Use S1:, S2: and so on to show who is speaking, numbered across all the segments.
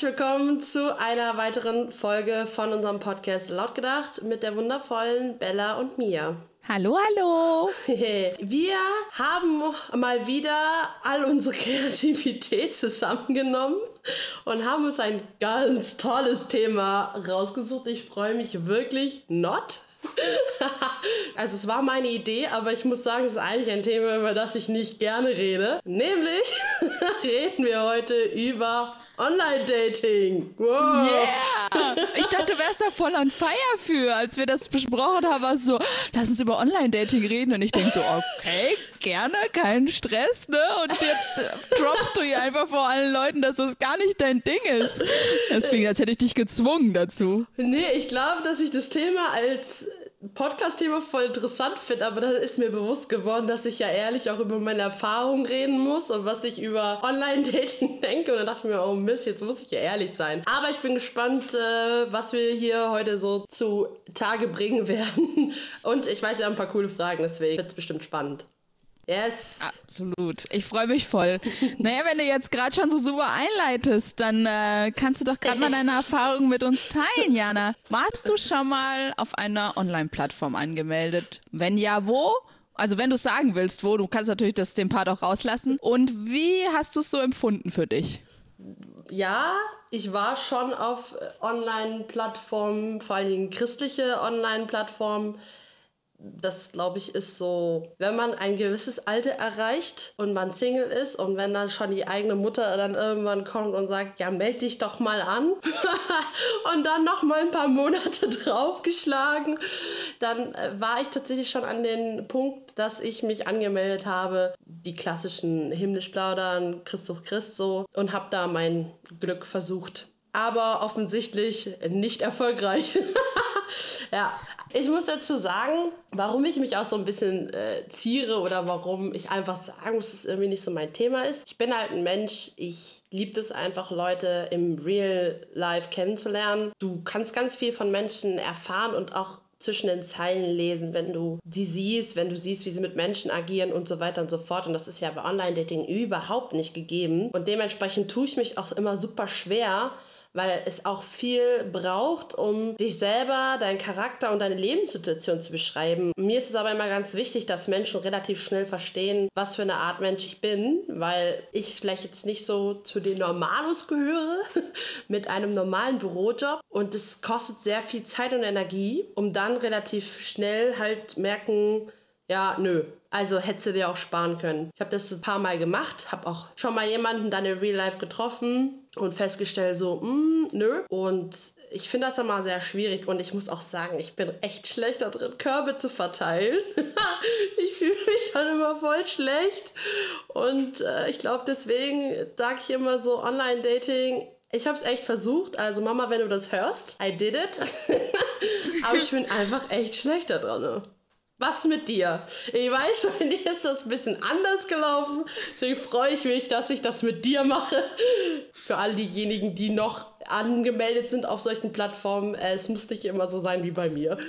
S1: herzlich willkommen zu einer weiteren Folge von unserem Podcast Lautgedacht mit der wundervollen Bella und Mia.
S2: Hallo, hallo.
S1: Wir haben mal wieder all unsere Kreativität zusammengenommen und haben uns ein ganz tolles Thema rausgesucht. Ich freue mich wirklich not. also es war meine Idee, aber ich muss sagen, es ist eigentlich ein Thema, über das ich nicht gerne rede. Nämlich reden wir heute über Online-Dating.
S2: Wow. Yeah. Ich dachte, du wärst da voll on fire für. Als wir das besprochen haben, war es so, lass uns über Online-Dating reden. Und ich denke so, okay, gerne, kein Stress, ne? Und jetzt äh, droppst du hier einfach vor allen Leuten, dass das gar nicht dein Ding ist. Das klingt, als hätte ich dich gezwungen dazu.
S1: Nee, ich glaube, dass ich das Thema als Podcast-Thema voll interessant finde, aber dann ist mir bewusst geworden, dass ich ja ehrlich auch über meine Erfahrungen reden muss und was ich über Online-Dating denke. Und dann dachte ich mir, oh Mist, jetzt muss ich ja ehrlich sein. Aber ich bin gespannt, äh, was wir hier heute so zu Tage bringen werden. Und ich weiß, wir haben ein paar coole Fragen, deswegen wird es bestimmt spannend.
S2: Yes. Absolut. Ich freue mich voll. naja, wenn du jetzt gerade schon so super einleitest, dann äh, kannst du doch gerade mal deine Erfahrungen mit uns teilen, Jana. Warst du schon mal auf einer Online-Plattform angemeldet? Wenn ja, wo? Also wenn du sagen willst, wo, du kannst natürlich das den Part auch rauslassen. Und wie hast du es so empfunden für dich?
S1: Ja, ich war schon auf Online-Plattformen, vor allen Dingen christliche Online-Plattformen das, glaube ich, ist so, wenn man ein gewisses Alter erreicht und man Single ist und wenn dann schon die eigene Mutter dann irgendwann kommt und sagt, ja, melde dich doch mal an und dann noch mal ein paar Monate draufgeschlagen, dann äh, war ich tatsächlich schon an den Punkt, dass ich mich angemeldet habe, die klassischen himmlisch plaudern, Christoph Christ so und habe da mein Glück versucht. Aber offensichtlich nicht erfolgreich. ja, ich muss dazu sagen, warum ich mich auch so ein bisschen äh, ziere oder warum ich einfach sagen muss, dass es irgendwie nicht so mein Thema ist. Ich bin halt ein Mensch, ich liebe es einfach, Leute im Real Life kennenzulernen. Du kannst ganz viel von Menschen erfahren und auch zwischen den Zeilen lesen, wenn du sie siehst, wenn du siehst, wie sie mit Menschen agieren und so weiter und so fort. Und das ist ja bei Online-Dating überhaupt nicht gegeben. Und dementsprechend tue ich mich auch immer super schwer, weil es auch viel braucht, um dich selber, deinen Charakter und deine Lebenssituation zu beschreiben. Mir ist es aber immer ganz wichtig, dass Menschen relativ schnell verstehen, was für eine Art Mensch ich bin, weil ich vielleicht jetzt nicht so zu den Normalos gehöre mit einem normalen Bürojob und es kostet sehr viel Zeit und Energie, um dann relativ schnell halt merken, ja, nö. Also hättest du dir auch sparen können. Ich habe das ein paar Mal gemacht, habe auch schon mal jemanden dann in Real Life getroffen und festgestellt so, mm, nö. Und ich finde das immer sehr schwierig und ich muss auch sagen, ich bin echt schlecht da drin, Körbe zu verteilen. ich fühle mich schon immer voll schlecht. Und äh, ich glaube, deswegen sage ich immer so, Online-Dating ich habe es echt versucht. Also Mama, wenn du das hörst, I did it. Aber ich bin einfach echt schlecht da dran. Was mit dir? Ich weiß, bei dir ist das ein bisschen anders gelaufen. Deswegen freue ich mich, dass ich das mit dir mache. Für all diejenigen, die noch angemeldet sind auf solchen Plattformen, es muss nicht immer so sein wie bei mir.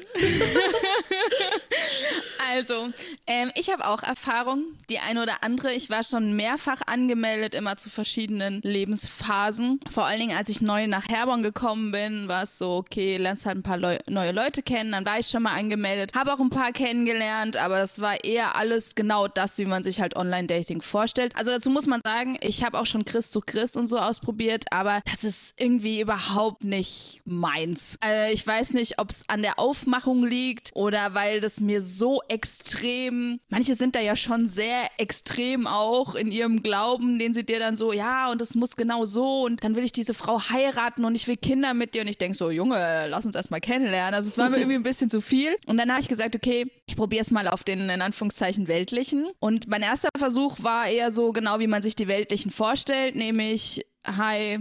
S2: Also, ähm, ich habe auch Erfahrung, die eine oder andere. Ich war schon mehrfach angemeldet, immer zu verschiedenen Lebensphasen. Vor allen Dingen, als ich neu nach Herborn gekommen bin, war es so, okay, lernst halt ein paar Leu neue Leute kennen. Dann war ich schon mal angemeldet, habe auch ein paar kennengelernt, aber das war eher alles genau das, wie man sich halt Online-Dating vorstellt. Also dazu muss man sagen, ich habe auch schon Christ zu Christ und so ausprobiert, aber das ist irgendwie überhaupt nicht meins. Also ich weiß nicht, ob es an der Aufmachung liegt oder weil das mir so extrem extrem, manche sind da ja schon sehr extrem auch in ihrem Glauben, den sie dir dann so, ja, und es muss genau so und dann will ich diese Frau heiraten und ich will Kinder mit dir und ich denke so, Junge, lass uns erstmal kennenlernen. Also es war mir irgendwie ein bisschen zu viel. Und dann habe ich gesagt, okay, ich probiere es mal auf den in Anführungszeichen weltlichen. Und mein erster Versuch war eher so genau, wie man sich die weltlichen vorstellt, nämlich hi,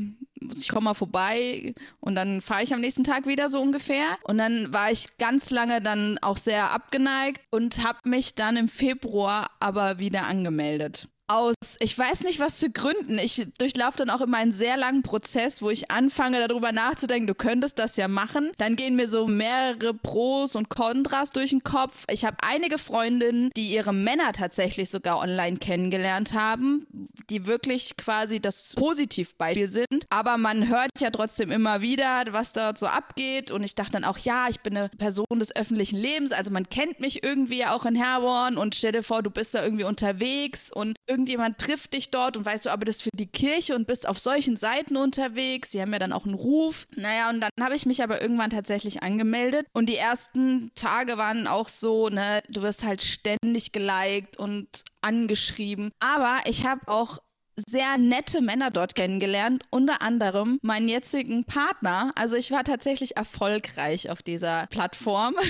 S2: ich komme mal vorbei und dann fahre ich am nächsten Tag wieder so ungefähr. Und dann war ich ganz lange dann auch sehr abgeneigt und habe mich dann im Februar aber wieder angemeldet. Aus, ich weiß nicht was für Gründen. Ich durchlaufe dann auch immer einen sehr langen Prozess, wo ich anfange darüber nachzudenken, du könntest das ja machen. Dann gehen mir so mehrere Pros und Kontras durch den Kopf. Ich habe einige Freundinnen, die ihre Männer tatsächlich sogar online kennengelernt haben, die wirklich quasi das Positivbeispiel sind. Aber man hört ja trotzdem immer wieder, was dort so abgeht. Und ich dachte dann auch, ja, ich bin eine Person des öffentlichen Lebens, also man kennt mich irgendwie auch in Herborn und stell dir vor, du bist da irgendwie unterwegs und irgendjemand trifft dich dort und weißt du, aber das für die Kirche und bist auf solchen Seiten unterwegs. Sie haben ja dann auch einen Ruf. Naja, und dann habe ich mich aber irgendwann tatsächlich angemeldet und die ersten Tage waren auch so, ne, du wirst halt ständig geliked und angeschrieben. Aber ich habe auch sehr nette Männer dort kennengelernt, unter anderem meinen jetzigen Partner. Also ich war tatsächlich erfolgreich auf dieser Plattform.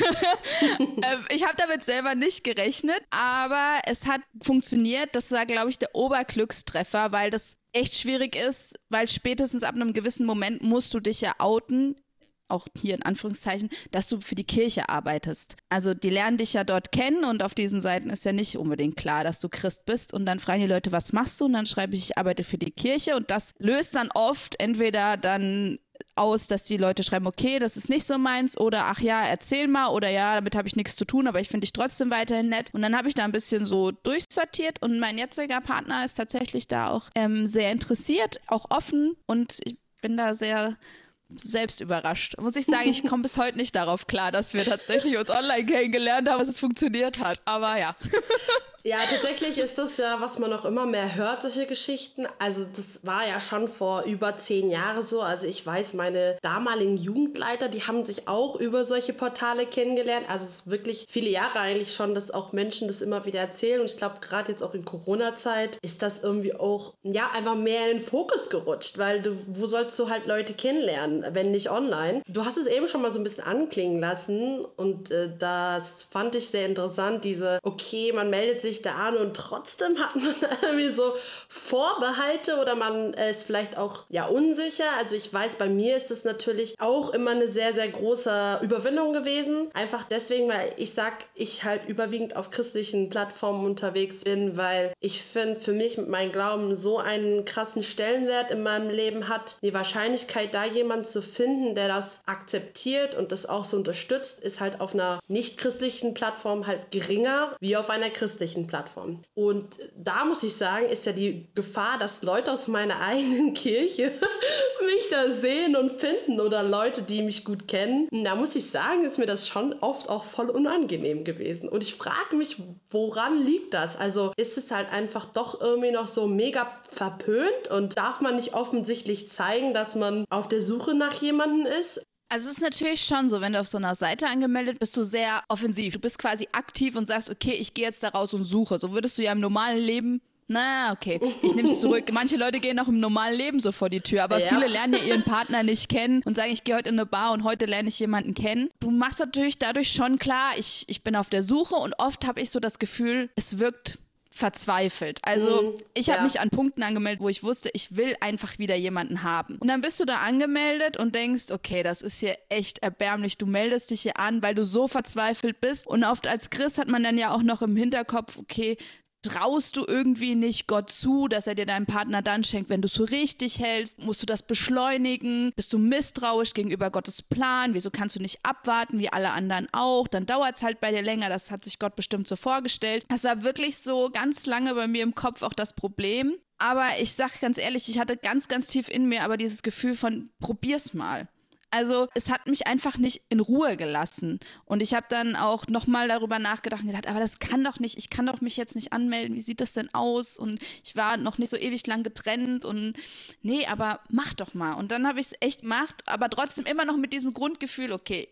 S2: Ähm, ich habe damit selber nicht gerechnet, aber es hat funktioniert. Das war, glaube ich, der Oberglückstreffer, weil das echt schwierig ist, weil spätestens ab einem gewissen Moment musst du dich ja outen auch hier in Anführungszeichen, dass du für die Kirche arbeitest. Also die lernen dich ja dort kennen und auf diesen Seiten ist ja nicht unbedingt klar, dass du Christ bist und dann fragen die Leute, was machst du? Und dann schreibe ich, ich arbeite für die Kirche und das löst dann oft entweder dann aus, dass die Leute schreiben, okay, das ist nicht so meins oder ach ja, erzähl mal oder ja, damit habe ich nichts zu tun, aber ich finde dich trotzdem weiterhin nett. Und dann habe ich da ein bisschen so durchsortiert und mein jetziger Partner ist tatsächlich da auch ähm, sehr interessiert, auch offen und ich bin da sehr selbst überrascht. Muss ich sagen, ich komme bis heute nicht darauf klar, dass wir tatsächlich uns online kennengelernt haben, dass es funktioniert hat. Aber ja.
S1: Ja, tatsächlich ist das ja, was man auch immer mehr hört, solche Geschichten. Also das war ja schon vor über zehn Jahren so. Also ich weiß, meine damaligen Jugendleiter, die haben sich auch über solche Portale kennengelernt. Also es ist wirklich viele Jahre eigentlich schon, dass auch Menschen das immer wieder erzählen. Und ich glaube, gerade jetzt auch in Corona-Zeit ist das irgendwie auch, ja, einfach mehr in den Fokus gerutscht. Weil du, wo sollst du halt Leute kennenlernen, wenn nicht online? Du hast es eben schon mal so ein bisschen anklingen lassen. Und äh, das fand ich sehr interessant, diese, okay, man meldet sich da an und trotzdem hat man irgendwie so Vorbehalte oder man ist vielleicht auch ja unsicher. Also ich weiß, bei mir ist es natürlich auch immer eine sehr, sehr große Überwindung gewesen. Einfach deswegen, weil ich sag, ich halt überwiegend auf christlichen Plattformen unterwegs bin, weil ich finde, für mich mit meinem Glauben so einen krassen Stellenwert in meinem Leben hat. Die Wahrscheinlichkeit, da jemanden zu finden, der das akzeptiert und das auch so unterstützt, ist halt auf einer nicht christlichen Plattform halt geringer wie auf einer christlichen Plattformen. Und da muss ich sagen, ist ja die Gefahr, dass Leute aus meiner eigenen Kirche mich da sehen und finden oder Leute, die mich gut kennen. Da muss ich sagen, ist mir das schon oft auch voll unangenehm gewesen. Und ich frage mich, woran liegt das? Also ist es halt einfach doch irgendwie noch so mega verpönt und darf man nicht offensichtlich zeigen, dass man auf der Suche nach jemandem ist?
S2: Also es ist natürlich schon so, wenn du auf so einer Seite angemeldet bist, du sehr offensiv. Du bist quasi aktiv und sagst, okay, ich gehe jetzt da raus und suche. So würdest du ja im normalen Leben na, okay. Ich nehme es zurück. Manche Leute gehen auch im normalen Leben so vor die Tür, aber ja. viele lernen ja ihren Partner nicht kennen und sagen, ich gehe heute in eine Bar und heute lerne ich jemanden kennen. Du machst natürlich dadurch schon klar, ich, ich bin auf der Suche und oft habe ich so das Gefühl, es wirkt verzweifelt. Also mhm, ich habe ja. mich an Punkten angemeldet, wo ich wusste, ich will einfach wieder jemanden haben. Und dann bist du da angemeldet und denkst, okay, das ist hier echt erbärmlich. Du meldest dich hier an, weil du so verzweifelt bist. Und oft als Christ hat man dann ja auch noch im Hinterkopf, okay, traust du irgendwie nicht Gott zu, dass er dir deinen Partner dann schenkt, wenn du es so richtig hältst? Musst du das beschleunigen? Bist du misstrauisch gegenüber Gottes Plan? Wieso kannst du nicht abwarten, wie alle anderen auch? Dann dauert es halt bei dir länger. Das hat sich Gott bestimmt so vorgestellt. Das war wirklich so ganz lange bei mir im Kopf auch das Problem. Aber ich sag ganz ehrlich, ich hatte ganz, ganz tief in mir aber dieses Gefühl von, probier's mal. Also es hat mich einfach nicht in Ruhe gelassen. Und ich habe dann auch nochmal darüber nachgedacht und gedacht, aber das kann doch nicht, ich kann doch mich jetzt nicht anmelden, wie sieht das denn aus? Und ich war noch nicht so ewig lang getrennt und nee, aber mach doch mal. Und dann habe ich es echt gemacht, aber trotzdem immer noch mit diesem Grundgefühl, okay,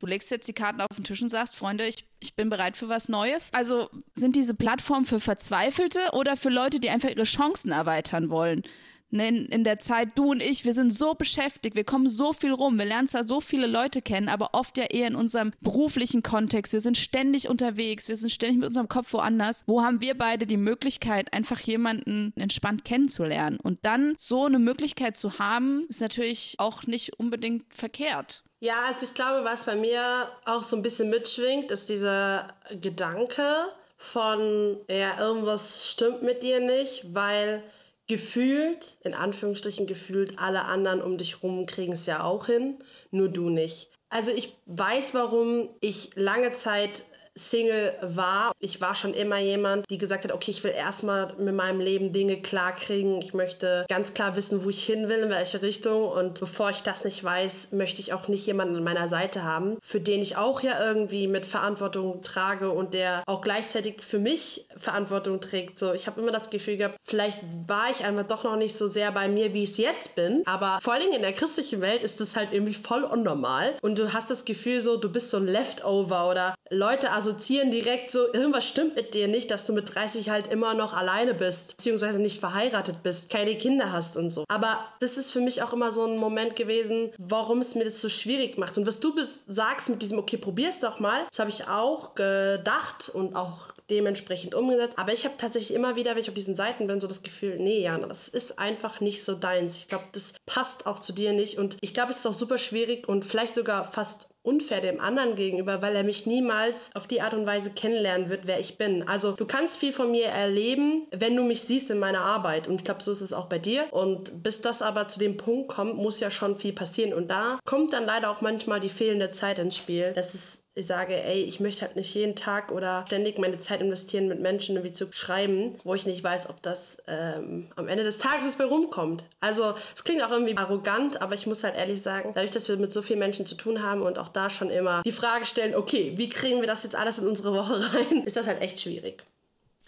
S2: Du legst jetzt die Karten auf den Tisch und sagst, Freunde, ich, ich bin bereit für was Neues. Also sind diese Plattformen für Verzweifelte oder für Leute, die einfach ihre Chancen erweitern wollen? Ne, in, in der Zeit, du und ich, wir sind so beschäftigt, wir kommen so viel rum, wir lernen zwar so viele Leute kennen, aber oft ja eher in unserem beruflichen Kontext. Wir sind ständig unterwegs, wir sind ständig mit unserem Kopf woanders. Wo haben wir beide die Möglichkeit, einfach jemanden entspannt kennenzulernen? Und dann so eine Möglichkeit zu haben, ist natürlich auch nicht unbedingt verkehrt.
S1: Ja, also ich glaube, was bei mir auch so ein bisschen mitschwingt, ist dieser Gedanke, von, ja, irgendwas stimmt mit dir nicht, weil gefühlt, in Anführungsstrichen gefühlt, alle anderen um dich rum kriegen es ja auch hin, nur du nicht. Also ich weiß, warum ich lange Zeit Single war. Ich war schon immer jemand, die gesagt hat, okay, ich will erstmal mit meinem Leben Dinge klar kriegen. Ich möchte ganz klar wissen, wo ich hin will, in welche Richtung. Und bevor ich das nicht weiß, möchte ich auch nicht jemanden an meiner Seite haben, für den ich auch ja irgendwie mit Verantwortung trage und der auch gleichzeitig für mich Verantwortung trägt. So, ich habe immer das Gefühl gehabt, vielleicht war ich einfach doch noch nicht so sehr bei mir, wie ich es jetzt bin. Aber vor allem in der christlichen Welt ist es halt irgendwie voll unnormal. Und du hast das Gefühl so, du bist so ein Leftover oder Leute also assoziieren direkt so, irgendwas stimmt mit dir nicht, dass du mit 30 halt immer noch alleine bist, beziehungsweise nicht verheiratet bist, keine Kinder hast und so. Aber das ist für mich auch immer so ein Moment gewesen, warum es mir das so schwierig macht. Und was du sagst mit diesem, okay, probier's doch mal, das habe ich auch gedacht und auch dementsprechend umgesetzt. Aber ich habe tatsächlich immer wieder, wenn ich auf diesen Seiten bin, so das Gefühl, nee, Jana, das ist einfach nicht so deins. Ich glaube, das passt auch zu dir nicht. Und ich glaube, es ist auch super schwierig und vielleicht sogar fast unfair dem anderen gegenüber, weil er mich niemals auf die Art und Weise kennenlernen wird, wer ich bin. Also du kannst viel von mir erleben, wenn du mich siehst in meiner Arbeit. Und ich glaube, so ist es auch bei dir. Und bis das aber zu dem Punkt kommt, muss ja schon viel passieren. Und da kommt dann leider auch manchmal die fehlende Zeit ins Spiel. Das ist ich sage, ey, ich möchte halt nicht jeden Tag oder ständig meine Zeit investieren, mit Menschen irgendwie zu schreiben, wo ich nicht weiß, ob das ähm, am Ende des Tages bei rumkommt. Also es klingt auch irgendwie arrogant, aber ich muss halt ehrlich sagen, dadurch, dass wir mit so vielen Menschen zu tun haben und auch da schon immer die Frage stellen, okay, wie kriegen wir das jetzt alles in unsere Woche rein, ist das halt echt schwierig.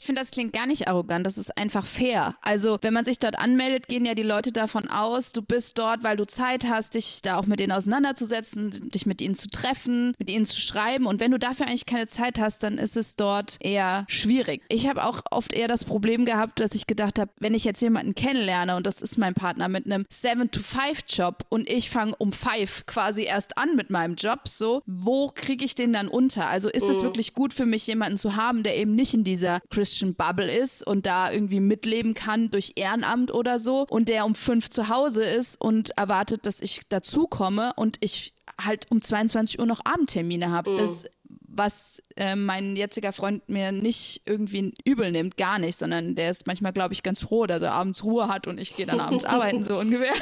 S2: Ich finde, das klingt gar nicht arrogant, das ist einfach fair. Also, wenn man sich dort anmeldet, gehen ja die Leute davon aus, du bist dort, weil du Zeit hast, dich da auch mit denen auseinanderzusetzen, dich mit ihnen zu treffen, mit ihnen zu schreiben. Und wenn du dafür eigentlich keine Zeit hast, dann ist es dort eher schwierig. Ich habe auch oft eher das Problem gehabt, dass ich gedacht habe, wenn ich jetzt jemanden kennenlerne und das ist mein Partner mit einem 7-to-5-Job und ich fange um 5 quasi erst an mit meinem Job, so, wo kriege ich den dann unter? Also ist es mhm. wirklich gut für mich, jemanden zu haben, der eben nicht in dieser Chris Christian Bubble ist und da irgendwie mitleben kann durch Ehrenamt oder so und der um fünf zu Hause ist und erwartet, dass ich dazukomme und ich halt um 22 Uhr noch Abendtermine habe. Mhm. Was äh, mein jetziger Freund mir nicht irgendwie übel nimmt, gar nicht, sondern der ist manchmal, glaube ich, ganz froh, dass er abends Ruhe hat und ich gehe dann abends arbeiten, so ungefähr.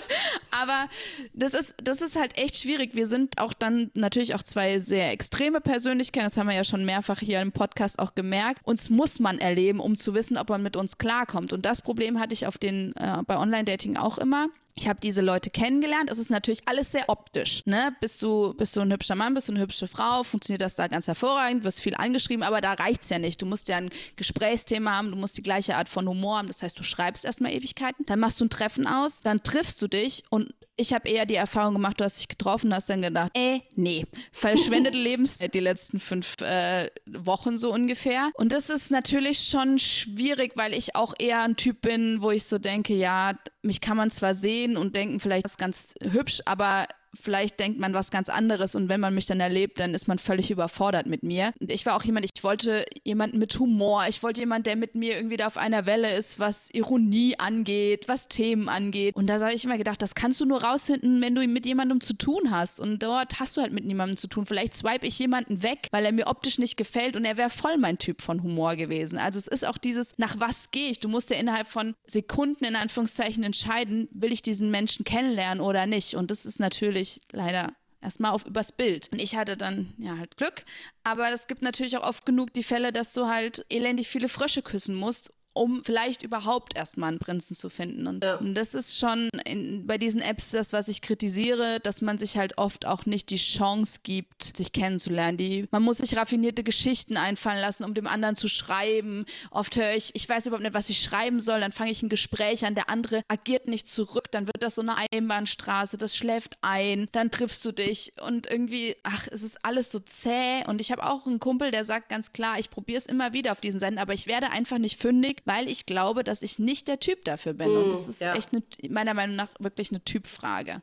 S2: Aber das ist, das ist halt echt schwierig. Wir sind auch dann natürlich auch zwei sehr extreme Persönlichkeiten, das haben wir ja schon mehrfach hier im Podcast auch gemerkt. Uns muss man erleben, um zu wissen, ob man mit uns klarkommt. Und das Problem hatte ich auf den, äh, bei Online-Dating auch immer ich habe diese Leute kennengelernt. Es ist natürlich alles sehr optisch. Ne? Bist, du, bist du ein hübscher Mann, bist du eine hübsche Frau, funktioniert das da ganz hervorragend, wirst viel angeschrieben, aber da reicht es ja nicht. Du musst ja ein Gesprächsthema haben, du musst die gleiche Art von Humor haben. Das heißt, du schreibst erstmal Ewigkeiten, dann machst du ein Treffen aus, dann triffst du dich und ich habe eher die Erfahrung gemacht, du hast dich getroffen, hast dann gedacht, äh, nee, verschwendete Lebenszeit die letzten fünf äh, Wochen so ungefähr. Und das ist natürlich schon schwierig, weil ich auch eher ein Typ bin, wo ich so denke, ja, mich kann man zwar sehen und denken, vielleicht ist ganz hübsch, aber vielleicht denkt man was ganz anderes und wenn man mich dann erlebt, dann ist man völlig überfordert mit mir. Und ich war auch jemand, ich wollte jemanden mit Humor, ich wollte jemanden, der mit mir irgendwie da auf einer Welle ist, was Ironie angeht, was Themen angeht. Und da habe ich immer gedacht, das kannst du nur rausfinden, wenn du mit jemandem zu tun hast. Und dort hast du halt mit niemandem zu tun. Vielleicht swipe ich jemanden weg, weil er mir optisch nicht gefällt und er wäre voll mein Typ von Humor gewesen. Also es ist auch dieses, nach was gehe ich? Du musst ja innerhalb von Sekunden in Anführungszeichen entscheiden, will ich diesen Menschen kennenlernen oder nicht. Und das ist natürlich natürlich leider erstmal auf übers Bild. Und ich hatte dann ja halt Glück, aber es gibt natürlich auch oft genug die Fälle, dass du halt elendig viele Frösche küssen musst um vielleicht überhaupt erstmal einen Prinzen zu finden. Und, ja. das ist schon in, bei diesen Apps das, was ich kritisiere, dass man sich halt oft auch nicht die Chance gibt, sich kennenzulernen. Die, man muss sich raffinierte Geschichten einfallen lassen, um dem anderen zu schreiben. Oft höre ich, ich weiß überhaupt nicht, was ich schreiben soll, dann fange ich ein Gespräch an, der andere agiert nicht zurück, dann wird das so eine Einbahnstraße, das schläft ein, dann triffst du dich und irgendwie, ach, es ist alles so zäh. Und ich habe auch einen Kumpel, der sagt ganz klar, ich probiere es immer wieder auf diesen Seiten, aber ich werde einfach nicht fündig, weil ich glaube, dass ich nicht der Typ dafür bin. Mm, und das ist ja. echt eine, meiner Meinung nach wirklich eine Typfrage.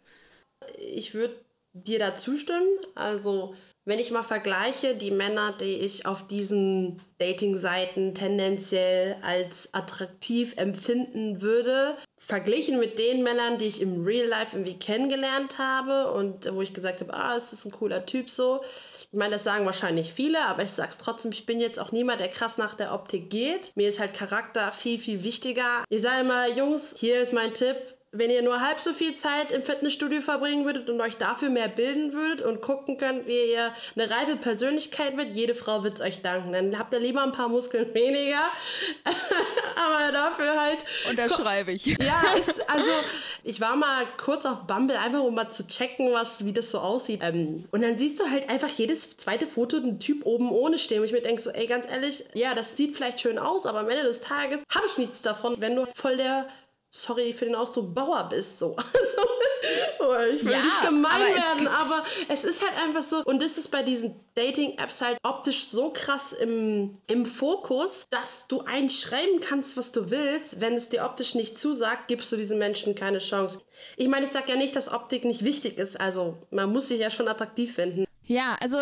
S1: Ich würde dir da zustimmen. Also wenn ich mal vergleiche, die Männer, die ich auf diesen Dating-Seiten tendenziell als attraktiv empfinden würde, verglichen mit den Männern, die ich im Real Life irgendwie kennengelernt habe und wo ich gesagt habe, ah, es ist ein cooler Typ so. Ich meine, das sagen wahrscheinlich viele, aber ich sag's trotzdem, ich bin jetzt auch niemand, der krass nach der Optik geht. Mir ist halt Charakter viel, viel wichtiger. Ich sage immer, Jungs, hier ist mein Tipp wenn ihr nur halb so viel Zeit im Fitnessstudio verbringen würdet und euch dafür mehr bilden würdet und gucken könnt, wie ihr eine reife Persönlichkeit wird, jede Frau wird es euch danken. Dann habt ihr lieber ein paar Muskeln weniger, aber dafür halt.
S2: Unterschreibe ich.
S1: Ja, ist, also ich war mal kurz auf Bumble, einfach um mal zu checken, was, wie das so aussieht. Ähm, und dann siehst du halt einfach jedes zweite Foto einen Typ oben ohne stehen. Und ich mir denke so, ey, ganz ehrlich, ja, das sieht vielleicht schön aus, aber am Ende des Tages habe ich nichts davon, wenn du voll der sorry für den Ausdruck, Bauer bist. So. Also, oh, ich will ja, nicht gemein aber werden, aber es ist halt einfach so. Und das ist bei diesen Dating-Apps halt optisch so krass im, im Fokus, dass du einschreiben kannst, was du willst. Wenn es dir optisch nicht zusagt, gibst du diesen Menschen keine Chance. Ich meine, ich sage ja nicht, dass Optik nicht wichtig ist. Also man muss sich ja schon attraktiv finden.
S2: Ja, also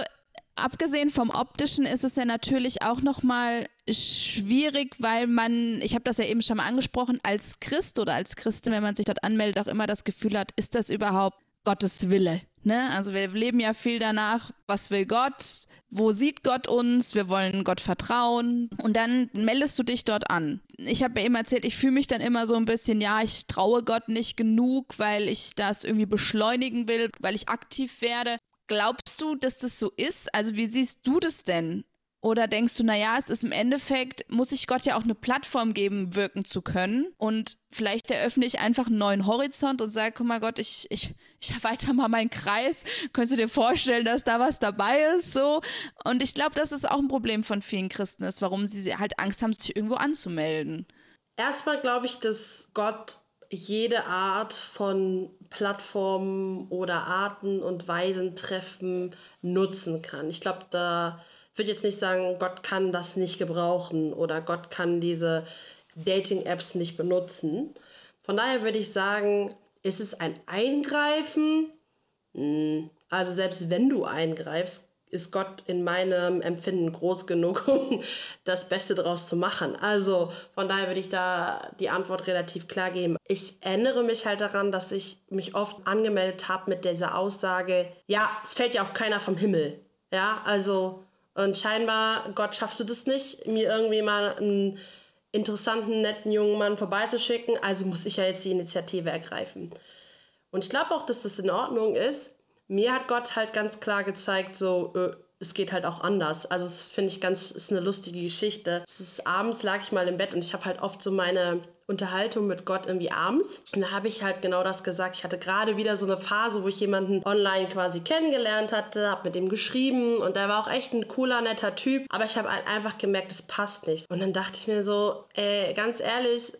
S2: abgesehen vom optischen ist es ja natürlich auch noch mal schwierig, weil man, ich habe das ja eben schon mal angesprochen, als Christ oder als Christin, wenn man sich dort anmeldet, auch immer das Gefühl hat, ist das überhaupt Gottes Wille? Ne? Also wir leben ja viel danach, was will Gott? Wo sieht Gott uns? Wir wollen Gott vertrauen. Und dann meldest du dich dort an. Ich habe ja eben erzählt, ich fühle mich dann immer so ein bisschen, ja, ich traue Gott nicht genug, weil ich das irgendwie beschleunigen will, weil ich aktiv werde. Glaubst du, dass das so ist? Also wie siehst du das denn? Oder denkst du, naja, es ist im Endeffekt, muss ich Gott ja auch eine Plattform geben, wirken zu können. Und vielleicht eröffne ich einfach einen neuen Horizont und sage, guck mal Gott, ich, ich, ich erweitere mal meinen Kreis. Könntest du dir vorstellen, dass da was dabei ist? So. Und ich glaube, dass es auch ein Problem von vielen Christen ist, warum sie halt Angst haben, sich irgendwo anzumelden.
S1: Erstmal glaube ich, dass Gott jede Art von Plattformen oder Arten und Weisen treffen nutzen kann. Ich glaube, da würde jetzt nicht sagen, Gott kann das nicht gebrauchen oder Gott kann diese Dating-Apps nicht benutzen. Von daher würde ich sagen, ist es ein Eingreifen? Hm, also selbst wenn du eingreifst, ist Gott in meinem Empfinden groß genug, um das Beste daraus zu machen. Also von daher würde ich da die Antwort relativ klar geben. Ich erinnere mich halt daran, dass ich mich oft angemeldet habe mit dieser Aussage, ja, es fällt ja auch keiner vom Himmel. Ja, also und scheinbar, Gott, schaffst du das nicht, mir irgendwie mal einen interessanten, netten jungen Mann vorbeizuschicken, also muss ich ja jetzt die Initiative ergreifen. Und ich glaube auch, dass das in Ordnung ist, mir hat Gott halt ganz klar gezeigt, so, äh, es geht halt auch anders. Also das finde ich ganz, ist eine lustige Geschichte. Es ist abends lag ich mal im Bett und ich habe halt oft so meine Unterhaltung mit Gott irgendwie abends. Und da habe ich halt genau das gesagt. Ich hatte gerade wieder so eine Phase, wo ich jemanden online quasi kennengelernt hatte, habe mit ihm geschrieben und der war auch echt ein cooler, netter Typ. Aber ich habe halt einfach gemerkt, es passt nicht. Und dann dachte ich mir so, ey, ganz ehrlich,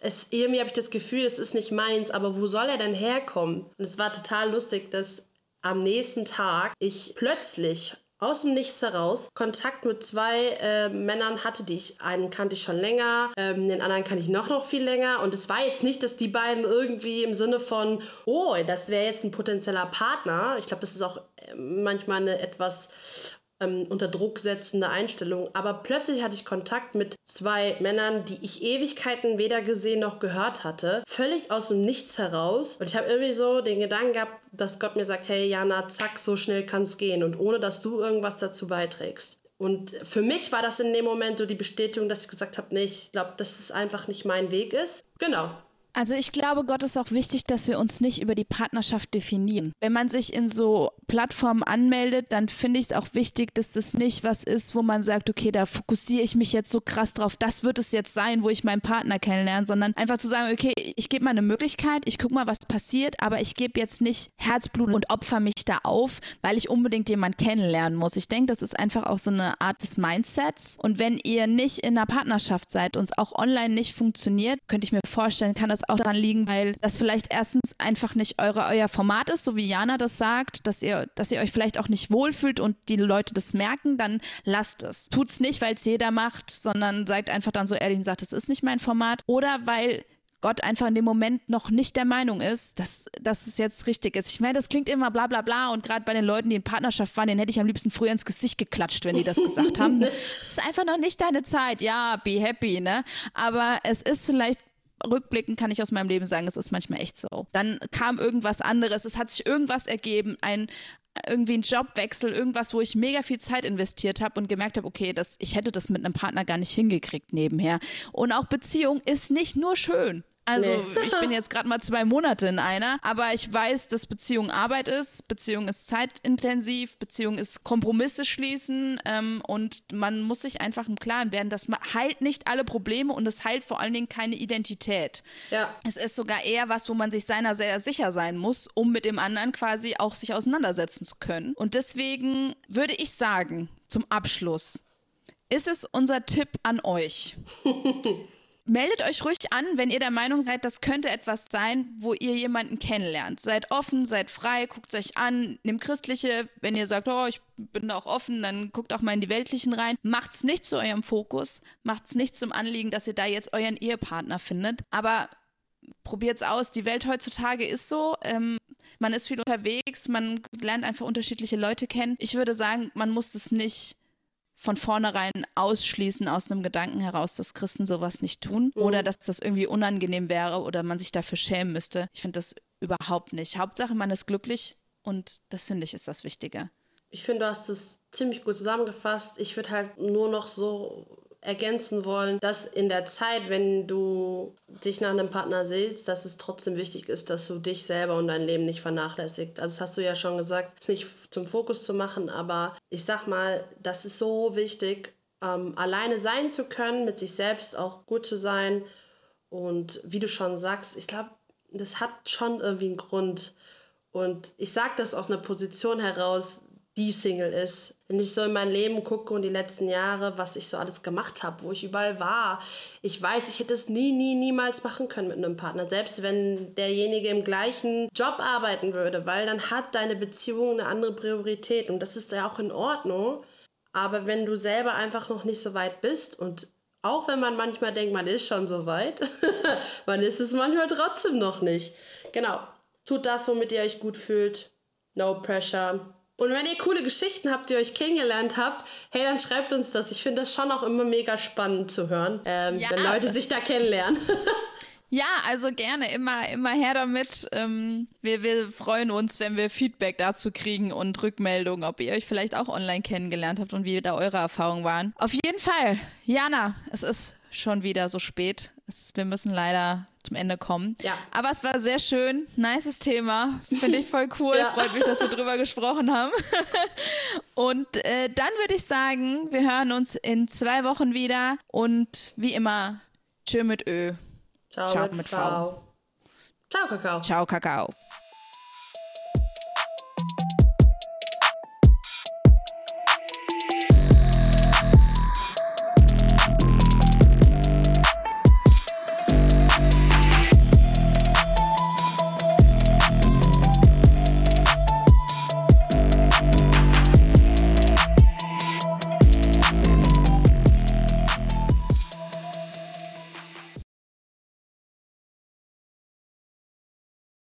S1: es, irgendwie habe ich das Gefühl, es ist nicht meins, aber wo soll er denn herkommen? Und es war total lustig, dass am nächsten Tag ich plötzlich aus dem Nichts heraus Kontakt mit zwei äh, Männern hatte, die ich, einen kannte ich schon länger, ähm, den anderen kannte ich noch, noch viel länger. Und es war jetzt nicht, dass die beiden irgendwie im Sinne von, oh, das wäre jetzt ein potenzieller Partner. Ich glaube, das ist auch äh, manchmal eine etwas ähm, unter Druck setzende Einstellung. Aber plötzlich hatte ich Kontakt mit zwei Männern, die ich Ewigkeiten weder gesehen noch gehört hatte. Völlig aus dem Nichts heraus. Und ich habe irgendwie so den Gedanken gehabt, dass Gott mir sagt, hey Jana, zack, so schnell kann es gehen. Und ohne, dass du irgendwas dazu beiträgst. Und für mich war das in dem Moment so die Bestätigung, dass ich gesagt habe, nee, ich glaube, dass es einfach nicht mein Weg ist. Genau.
S2: Also ich glaube, Gott ist auch wichtig, dass wir uns nicht über die Partnerschaft definieren. Wenn man sich in so Plattformen anmeldet, dann finde ich es auch wichtig, dass das nicht was ist, wo man sagt, okay, da fokussiere ich mich jetzt so krass drauf, das wird es jetzt sein, wo ich meinen Partner kennenlerne, sondern einfach zu sagen, okay, ich gebe mal eine Möglichkeit, ich gucke mal, was passiert, aber ich gebe jetzt nicht Herzblut und opfer mich da auf, weil ich unbedingt jemanden kennenlernen muss. Ich denke, das ist einfach auch so eine Art des Mindsets. Und wenn ihr nicht in einer Partnerschaft seid und es auch online nicht funktioniert, könnte ich mir vorstellen, kann das auch daran liegen, weil das vielleicht erstens einfach nicht eure, euer Format ist, so wie Jana das sagt, dass ihr, dass ihr euch vielleicht auch nicht wohlfühlt und die Leute das merken, dann lasst es. Tut's nicht, weil es jeder macht, sondern seid einfach dann so ehrlich und sagt, das ist nicht mein Format. Oder weil Gott einfach in dem Moment noch nicht der Meinung ist, dass, dass es jetzt richtig ist. Ich meine, das klingt immer bla bla bla und gerade bei den Leuten, die in Partnerschaft waren, den hätte ich am liebsten früher ins Gesicht geklatscht, wenn die das gesagt haben. Es ist einfach noch nicht deine Zeit. Ja, be happy, ne? Aber es ist vielleicht rückblickend kann ich aus meinem Leben sagen, es ist manchmal echt so. Dann kam irgendwas anderes, es hat sich irgendwas ergeben, ein, irgendwie ein Jobwechsel, irgendwas, wo ich mega viel Zeit investiert habe und gemerkt habe, okay, das, ich hätte das mit einem Partner gar nicht hingekriegt nebenher. Und auch Beziehung ist nicht nur schön. Also nee. ich bin jetzt gerade mal zwei Monate in einer, aber ich weiß, dass Beziehung Arbeit ist, Beziehung ist zeitintensiv, Beziehung ist Kompromisse schließen ähm, und man muss sich einfach im Klaren werden, dass man heilt nicht alle Probleme und es heilt vor allen Dingen keine Identität. Ja. Es ist sogar eher was, wo man sich seiner sehr sicher sein muss, um mit dem anderen quasi auch sich auseinandersetzen zu können. Und deswegen würde ich sagen, zum Abschluss, ist es unser Tipp an euch. Meldet euch ruhig an, wenn ihr der Meinung seid, das könnte etwas sein, wo ihr jemanden kennenlernt. Seid offen, seid frei, guckt euch an, nehmt christliche. Wenn ihr sagt, oh, ich bin da auch offen, dann guckt auch mal in die weltlichen rein. Macht's nicht zu eurem Fokus, macht's nicht zum Anliegen, dass ihr da jetzt euren Ehepartner findet. Aber probiert's aus. Die Welt heutzutage ist so. Ähm, man ist viel unterwegs, man lernt einfach unterschiedliche Leute kennen. Ich würde sagen, man muss es nicht von vornherein ausschließen aus einem Gedanken heraus, dass Christen sowas nicht tun mhm. oder dass das irgendwie unangenehm wäre oder man sich dafür schämen müsste. Ich finde das überhaupt nicht. Hauptsache, man ist glücklich und das finde ich ist das Wichtige.
S1: Ich finde, du hast es ziemlich gut zusammengefasst. Ich würde halt nur noch so ergänzen wollen, dass in der Zeit, wenn du dich nach einem Partner sehnst, dass es trotzdem wichtig ist, dass du dich selber und dein Leben nicht vernachlässigst. Also das hast du ja schon gesagt, es nicht zum Fokus zu machen, aber ich sag mal, das ist so wichtig, ähm, alleine sein zu können, mit sich selbst auch gut zu sein. Und wie du schon sagst, ich glaube, das hat schon irgendwie einen Grund. Und ich sage das aus einer Position heraus, die Single ist. Wenn ich so in mein Leben gucke und die letzten Jahre, was ich so alles gemacht habe, wo ich überall war, ich weiß, ich hätte es nie, nie, niemals machen können mit einem Partner, selbst wenn derjenige im gleichen Job arbeiten würde, weil dann hat deine Beziehung eine andere Priorität und das ist ja auch in Ordnung. Aber wenn du selber einfach noch nicht so weit bist und auch wenn man manchmal denkt, man ist schon so weit, man ist es manchmal trotzdem noch nicht. Genau. Tut das, womit ihr euch gut fühlt. No pressure und wenn ihr coole Geschichten habt, die ihr euch kennengelernt habt, hey, dann schreibt uns das. Ich finde das schon auch immer mega spannend zu hören, ähm, ja. wenn Leute sich da kennenlernen.
S2: Ja, also gerne, immer, immer her damit. Ähm, wir, wir freuen uns, wenn wir Feedback dazu kriegen und Rückmeldungen, ob ihr euch vielleicht auch online kennengelernt habt und wie da eure Erfahrungen waren. Auf jeden Fall, Jana, es ist schon wieder so spät. Es, wir müssen leider zum Ende kommen. Ja. Aber es war sehr schön. Nices Thema. Finde ich voll cool. ja. Freut mich, dass wir drüber gesprochen haben. Und äh, dann würde ich sagen, wir hören uns in zwei Wochen wieder. Und wie immer, tschö mit Ö.
S1: Ciao, Ciao mit, mit v. v. Ciao, Kakao.
S2: Ciao, Kakao.